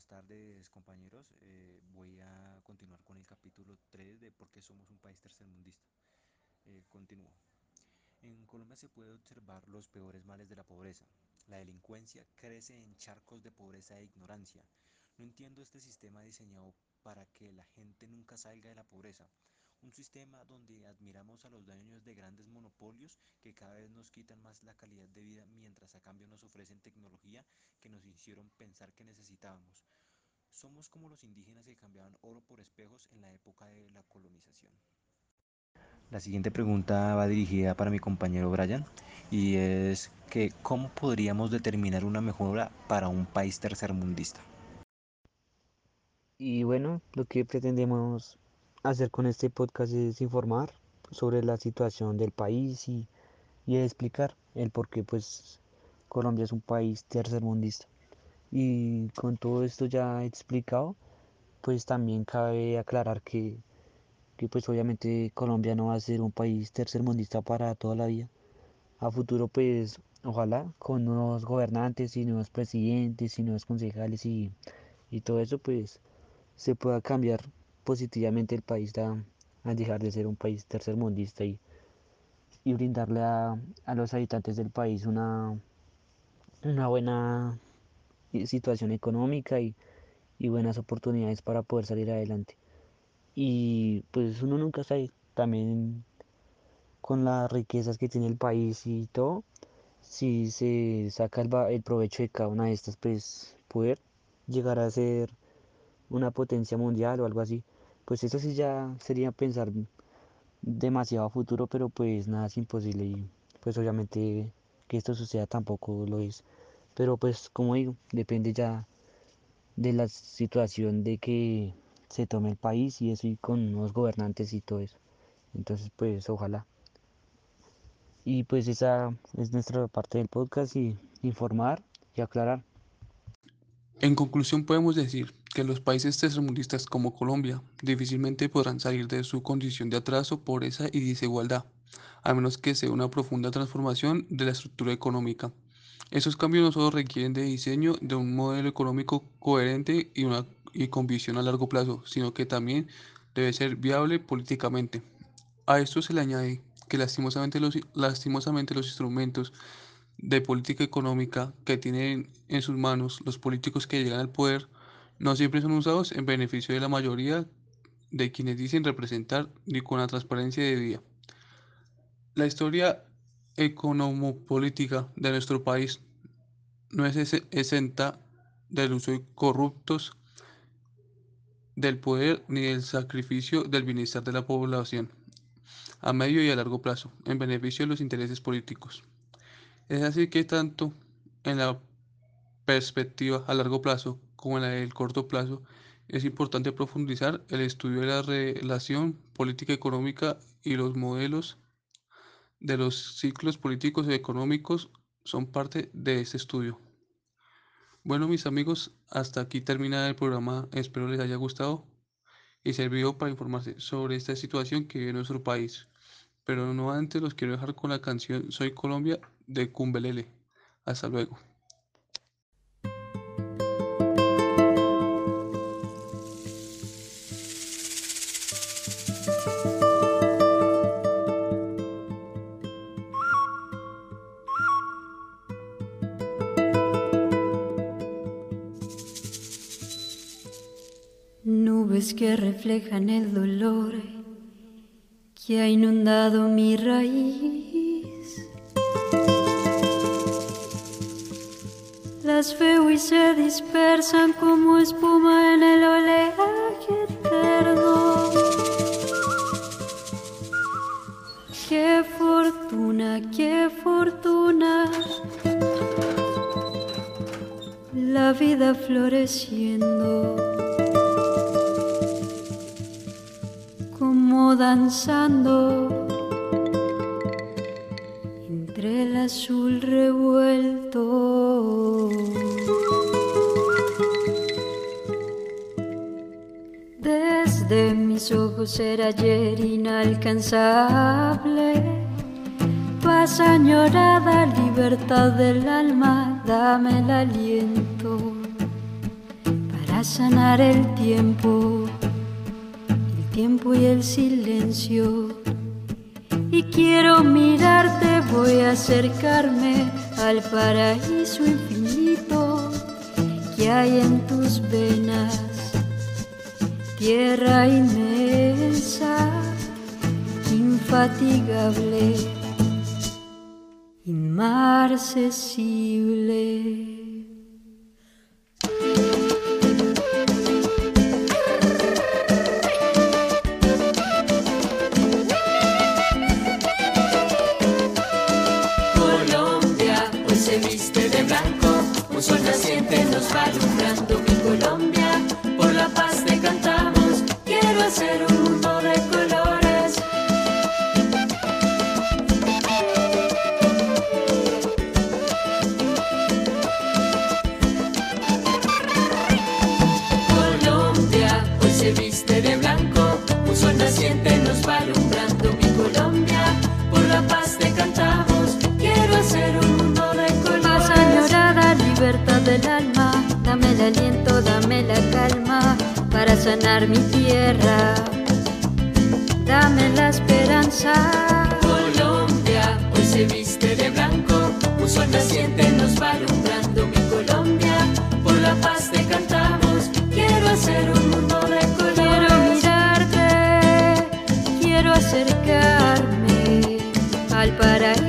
buenas tardes compañeros. Eh, voy a continuar con el capítulo 3 de por qué somos un país tercermundista. Eh, continúo. En Colombia se puede observar los peores males de la pobreza. La delincuencia crece en charcos de pobreza e ignorancia. No entiendo este sistema diseñado para que la gente nunca salga de la pobreza. Un sistema donde admiramos a los dueños de grandes monopolios que cada vez nos quitan más la calidad de vida mientras a cambio nos ofrecen tecnología que nos hicieron pensar que necesitábamos. Somos como los indígenas que cambiaban oro por espejos en la época de la colonización. La siguiente pregunta va dirigida para mi compañero Brian y es que ¿cómo podríamos determinar una mejora para un país tercermundista? Y bueno, lo que pretendemos hacer con este podcast es informar sobre la situación del país y, y explicar el por qué pues Colombia es un país tercermundista. Y con todo esto ya explicado, pues también cabe aclarar que, que pues obviamente Colombia no va a ser un país tercermundista para toda la vida. A futuro pues ojalá con nuevos gobernantes y nuevos presidentes y nuevos concejales y, y todo eso pues se pueda cambiar positivamente el país a, a dejar de ser un país tercermundista y, y brindarle a, a, los habitantes del país una, una buena situación económica y, y, buenas oportunidades para poder salir adelante. Y pues uno nunca sabe, también con las riquezas que tiene el país y todo, si se saca el, el provecho de cada una de estas, pues poder llegar a ser una potencia mundial o algo así. Pues eso sí ya sería pensar demasiado a futuro, pero pues nada es imposible y pues obviamente que esto suceda tampoco lo es. Pero pues como digo, depende ya de la situación de que se tome el país y eso y con nuevos gobernantes y todo eso. Entonces pues ojalá. Y pues esa es nuestra parte del podcast y informar y aclarar. En conclusión podemos decir que los países tercermundistas como Colombia difícilmente podrán salir de su condición de atraso, pobreza y desigualdad, a menos que sea una profunda transformación de la estructura económica. Esos cambios no solo requieren de diseño de un modelo económico coherente y, una, y con visión a largo plazo, sino que también debe ser viable políticamente. A esto se le añade que lastimosamente los, lastimosamente los instrumentos de política económica que tienen en sus manos los políticos que llegan al poder no siempre son usados en beneficio de la mayoría de quienes dicen representar ni con la transparencia de día. La historia económico-política de nuestro país no es exenta del uso de corruptos del poder ni del sacrificio del bienestar de la población a medio y a largo plazo en beneficio de los intereses políticos. Es así que tanto en la perspectiva a largo plazo como en la del corto plazo es importante profundizar el estudio de la relación política económica y los modelos de los ciclos políticos y económicos son parte de este estudio. Bueno mis amigos, hasta aquí termina el programa, espero les haya gustado y servido para informarse sobre esta situación que vive nuestro país. Pero no antes los quiero dejar con la canción Soy Colombia de Cumbelele. Hasta luego. Nubes que reflejan el dolor que ha inundado mi raíz. Las veo y se dispersan como espuma en el oleaje eterno. Qué fortuna, qué fortuna. La vida floreciendo. Danzando entre el azul revuelto. Desde mis ojos era ayer inalcanzable. Paz añorada, libertad del alma, dame el aliento para sanar el tiempo, tiempo y el silencio. Y quiero mirarte, voy a acercarme al paraíso infinito que hay en tus venas, tierra inmensa, infatigable, inmarcesible. Alumbrando mi Colombia, por la paz te cantamos, quiero hacer un mundo de colores. Colombia hoy se viste de blanco, un sol naciente nos va alumbrando mi Colombia, por la paz te cantamos, sanar mi tierra. Dame la esperanza. Colombia hoy se viste de blanco, un sol naciente nos va alumbrando mi Colombia, por la paz te cantamos, quiero hacer un mundo de Quiero colores. mirarte, quiero acercarme al paraíso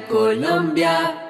Colombia.